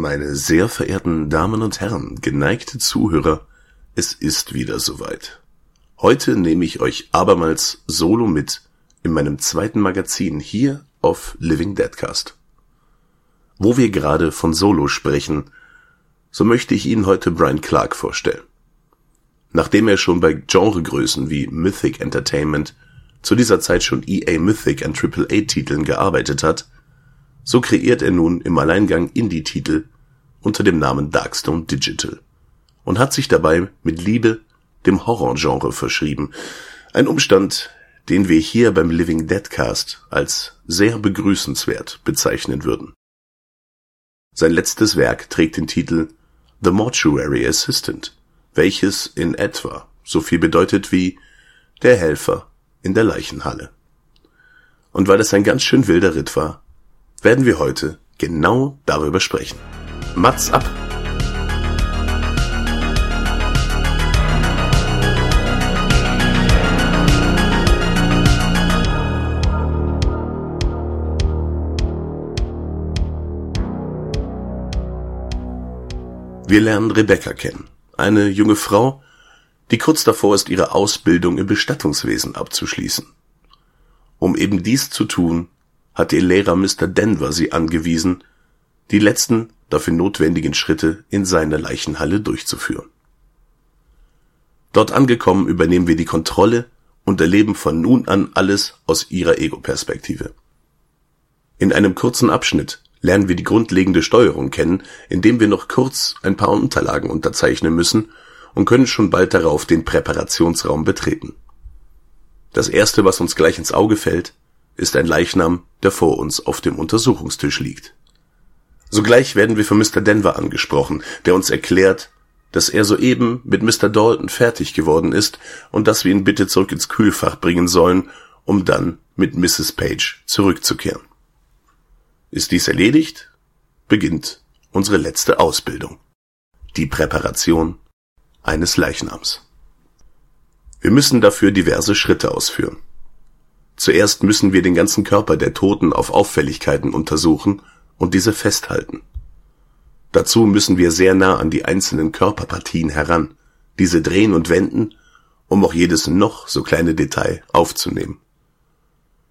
Meine sehr verehrten Damen und Herren, geneigte Zuhörer, es ist wieder soweit. Heute nehme ich euch abermals solo mit in meinem zweiten Magazin hier auf Living Deadcast. Wo wir gerade von Solo sprechen, so möchte ich Ihnen heute Brian Clark vorstellen. Nachdem er schon bei Genregrößen wie Mythic Entertainment zu dieser Zeit schon EA Mythic an AAA Titeln gearbeitet hat, so kreiert er nun im Alleingang Indie-Titel unter dem Namen Darkstone Digital und hat sich dabei mit Liebe dem Horrorgenre verschrieben. Ein Umstand, den wir hier beim Living Deadcast als sehr begrüßenswert bezeichnen würden. Sein letztes Werk trägt den Titel The Mortuary Assistant, welches in etwa so viel bedeutet wie der Helfer in der Leichenhalle. Und weil es ein ganz schön wilder Ritt war, werden wir heute genau darüber sprechen. Mats ab! Wir lernen Rebecca kennen, eine junge Frau, die kurz davor ist, ihre Ausbildung im Bestattungswesen abzuschließen. Um eben dies zu tun, hat ihr Lehrer Mr. Denver sie angewiesen, die letzten dafür notwendigen Schritte in seiner Leichenhalle durchzuführen. Dort angekommen übernehmen wir die Kontrolle und erleben von nun an alles aus ihrer Ego-Perspektive. In einem kurzen Abschnitt lernen wir die grundlegende Steuerung kennen, indem wir noch kurz ein paar Unterlagen unterzeichnen müssen und können schon bald darauf den Präparationsraum betreten. Das erste, was uns gleich ins Auge fällt, ist ein Leichnam, der vor uns auf dem Untersuchungstisch liegt. Sogleich werden wir von Mr. Denver angesprochen, der uns erklärt, dass er soeben mit Mr. Dalton fertig geworden ist und dass wir ihn bitte zurück ins Kühlfach bringen sollen, um dann mit Mrs. Page zurückzukehren. Ist dies erledigt, beginnt unsere letzte Ausbildung. Die Präparation eines Leichnams. Wir müssen dafür diverse Schritte ausführen. Zuerst müssen wir den ganzen Körper der Toten auf Auffälligkeiten untersuchen und diese festhalten. Dazu müssen wir sehr nah an die einzelnen Körperpartien heran, diese drehen und wenden, um auch jedes noch so kleine Detail aufzunehmen.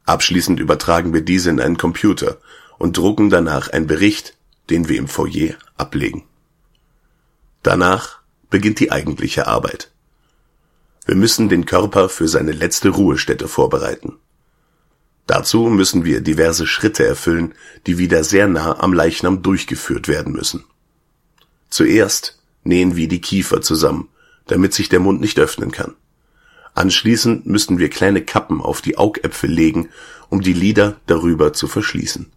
Abschließend übertragen wir diese in einen Computer und drucken danach einen Bericht, den wir im Foyer ablegen. Danach beginnt die eigentliche Arbeit. Wir müssen den Körper für seine letzte Ruhestätte vorbereiten. Dazu müssen wir diverse Schritte erfüllen, die wieder sehr nah am Leichnam durchgeführt werden müssen. Zuerst nähen wir die Kiefer zusammen, damit sich der Mund nicht öffnen kann. Anschließend müssen wir kleine Kappen auf die Augäpfel legen, um die Lider darüber zu verschließen.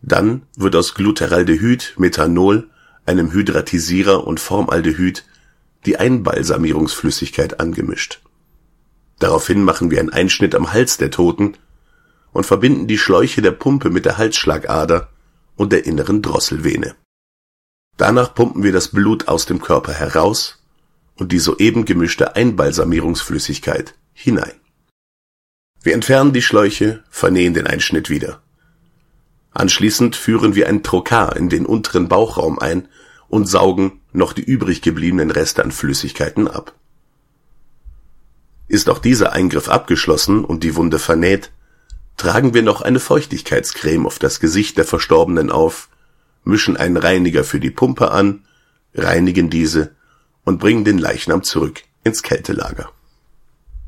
Dann wird aus Gluteraldehyd, Methanol, einem Hydratisierer und Formaldehyd die Einbalsamierungsflüssigkeit angemischt. Daraufhin machen wir einen Einschnitt am Hals der Toten und verbinden die Schläuche der Pumpe mit der Halsschlagader und der inneren Drosselvene. Danach pumpen wir das Blut aus dem Körper heraus und die soeben gemischte Einbalsamierungsflüssigkeit hinein. Wir entfernen die Schläuche, vernähen den Einschnitt wieder. Anschließend führen wir ein Trokar in den unteren Bauchraum ein und saugen noch die übrig gebliebenen Reste an Flüssigkeiten ab. Ist auch dieser Eingriff abgeschlossen und die Wunde vernäht, tragen wir noch eine Feuchtigkeitscreme auf das Gesicht der Verstorbenen auf, mischen einen Reiniger für die Pumpe an, reinigen diese und bringen den Leichnam zurück ins Kältelager.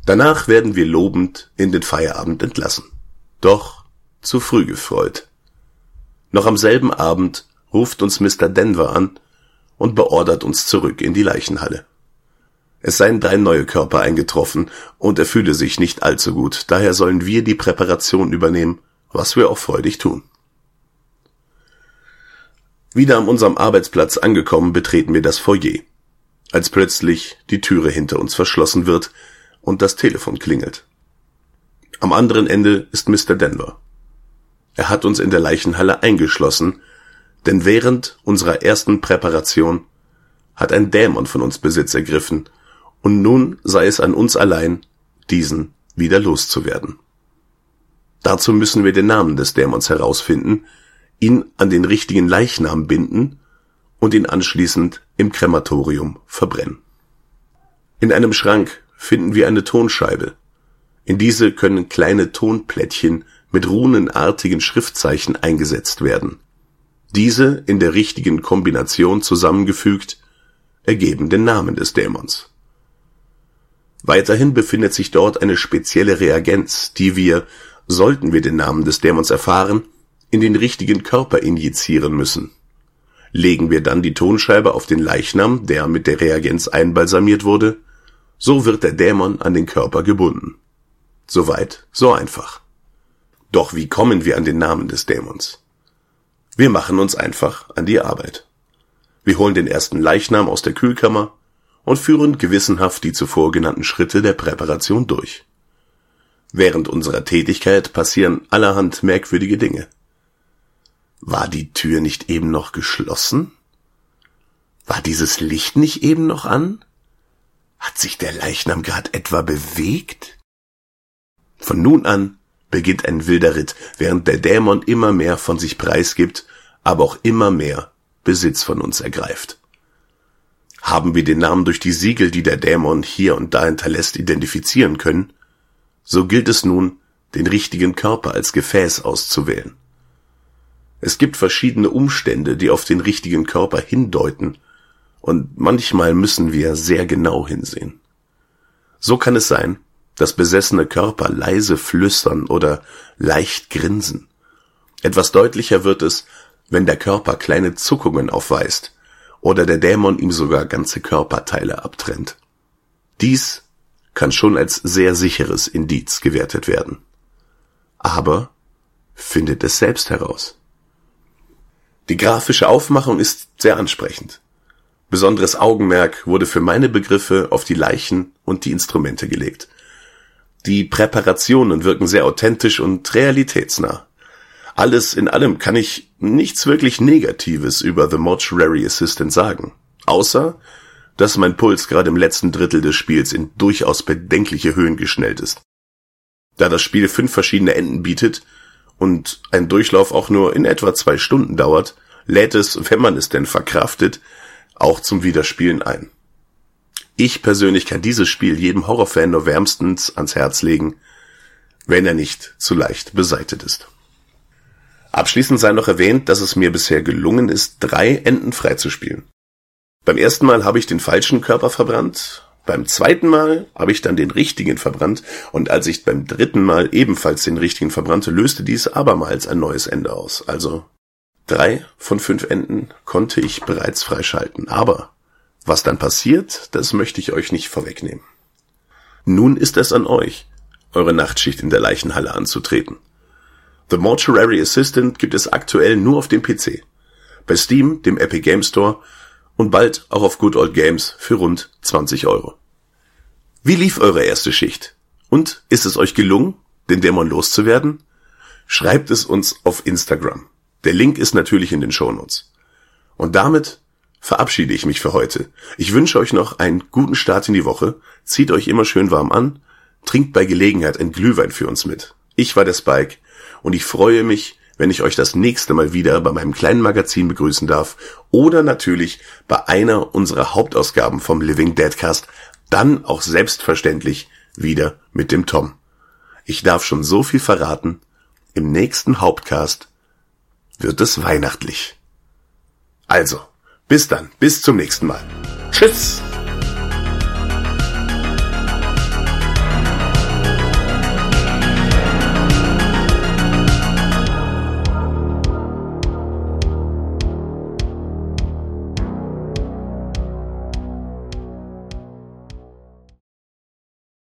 Danach werden wir lobend in den Feierabend entlassen. Doch zu früh gefreut. Noch am selben Abend ruft uns Mr. Denver an und beordert uns zurück in die Leichenhalle. Es seien drei neue Körper eingetroffen und er fühle sich nicht allzu gut, daher sollen wir die Präparation übernehmen, was wir auch freudig tun. Wieder an unserem Arbeitsplatz angekommen, betreten wir das Foyer, als plötzlich die Türe hinter uns verschlossen wird und das Telefon klingelt. Am anderen Ende ist Mr. Denver. Er hat uns in der Leichenhalle eingeschlossen, denn während unserer ersten Präparation hat ein Dämon von uns Besitz ergriffen und nun sei es an uns allein, diesen wieder loszuwerden. Dazu müssen wir den Namen des Dämons herausfinden, ihn an den richtigen Leichnam binden und ihn anschließend im Krematorium verbrennen. In einem Schrank finden wir eine Tonscheibe. In diese können kleine Tonplättchen mit runenartigen Schriftzeichen eingesetzt werden. Diese in der richtigen Kombination zusammengefügt ergeben den Namen des Dämons. Weiterhin befindet sich dort eine spezielle Reagenz, die wir, sollten wir den Namen des Dämons erfahren, in den richtigen Körper injizieren müssen. Legen wir dann die Tonscheibe auf den Leichnam, der mit der Reagenz einbalsamiert wurde, so wird der Dämon an den Körper gebunden. Soweit, so einfach. Doch wie kommen wir an den Namen des Dämons? Wir machen uns einfach an die Arbeit. Wir holen den ersten Leichnam aus der Kühlkammer und führen gewissenhaft die zuvor genannten Schritte der Präparation durch. Während unserer Tätigkeit passieren allerhand merkwürdige Dinge. War die Tür nicht eben noch geschlossen? War dieses Licht nicht eben noch an? Hat sich der Leichnam grad etwa bewegt? Von nun an beginnt ein wilder Ritt, während der Dämon immer mehr von sich preisgibt, aber auch immer mehr Besitz von uns ergreift. Haben wir den Namen durch die Siegel, die der Dämon hier und da hinterlässt, identifizieren können, so gilt es nun, den richtigen Körper als Gefäß auszuwählen. Es gibt verschiedene Umstände, die auf den richtigen Körper hindeuten, und manchmal müssen wir sehr genau hinsehen. So kann es sein, dass besessene Körper leise flüstern oder leicht grinsen. Etwas deutlicher wird es, wenn der Körper kleine Zuckungen aufweist oder der Dämon ihm sogar ganze Körperteile abtrennt. Dies kann schon als sehr sicheres Indiz gewertet werden. Aber findet es selbst heraus. Die grafische Aufmachung ist sehr ansprechend. Besonderes Augenmerk wurde für meine Begriffe auf die Leichen und die Instrumente gelegt. Die Präparationen wirken sehr authentisch und realitätsnah. Alles in allem kann ich nichts wirklich Negatives über The Mortuary Assistant sagen. Außer, dass mein Puls gerade im letzten Drittel des Spiels in durchaus bedenkliche Höhen geschnellt ist. Da das Spiel fünf verschiedene Enden bietet, und ein Durchlauf auch nur in etwa zwei Stunden dauert, lädt es, wenn man es denn verkraftet, auch zum Wiederspielen ein. Ich persönlich kann dieses Spiel jedem Horrorfan nur wärmstens ans Herz legen, wenn er nicht zu leicht beseitet ist. Abschließend sei noch erwähnt, dass es mir bisher gelungen ist, drei Enden freizuspielen. Beim ersten Mal habe ich den falschen Körper verbrannt, beim zweiten Mal habe ich dann den richtigen verbrannt und als ich beim dritten Mal ebenfalls den richtigen verbrannte, löste dies abermals ein neues Ende aus. Also drei von fünf Enden konnte ich bereits freischalten. Aber was dann passiert, das möchte ich euch nicht vorwegnehmen. Nun ist es an euch, eure Nachtschicht in der Leichenhalle anzutreten. The Mortuary Assistant gibt es aktuell nur auf dem PC. Bei Steam, dem Epic Game Store und bald auch auf Good Old Games für rund 20 Euro. Wie lief eure erste Schicht? Und ist es euch gelungen, den Dämon loszuwerden? Schreibt es uns auf Instagram. Der Link ist natürlich in den Shownotes. Und damit verabschiede ich mich für heute. Ich wünsche euch noch einen guten Start in die Woche. Zieht euch immer schön warm an. Trinkt bei Gelegenheit ein Glühwein für uns mit. Ich war der Spike und ich freue mich, wenn ich euch das nächste Mal wieder bei meinem kleinen Magazin begrüßen darf oder natürlich bei einer unserer Hauptausgaben vom Living Deadcast, dann auch selbstverständlich wieder mit dem Tom. Ich darf schon so viel verraten. Im nächsten Hauptcast wird es weihnachtlich. Also, bis dann, bis zum nächsten Mal. Tschüss!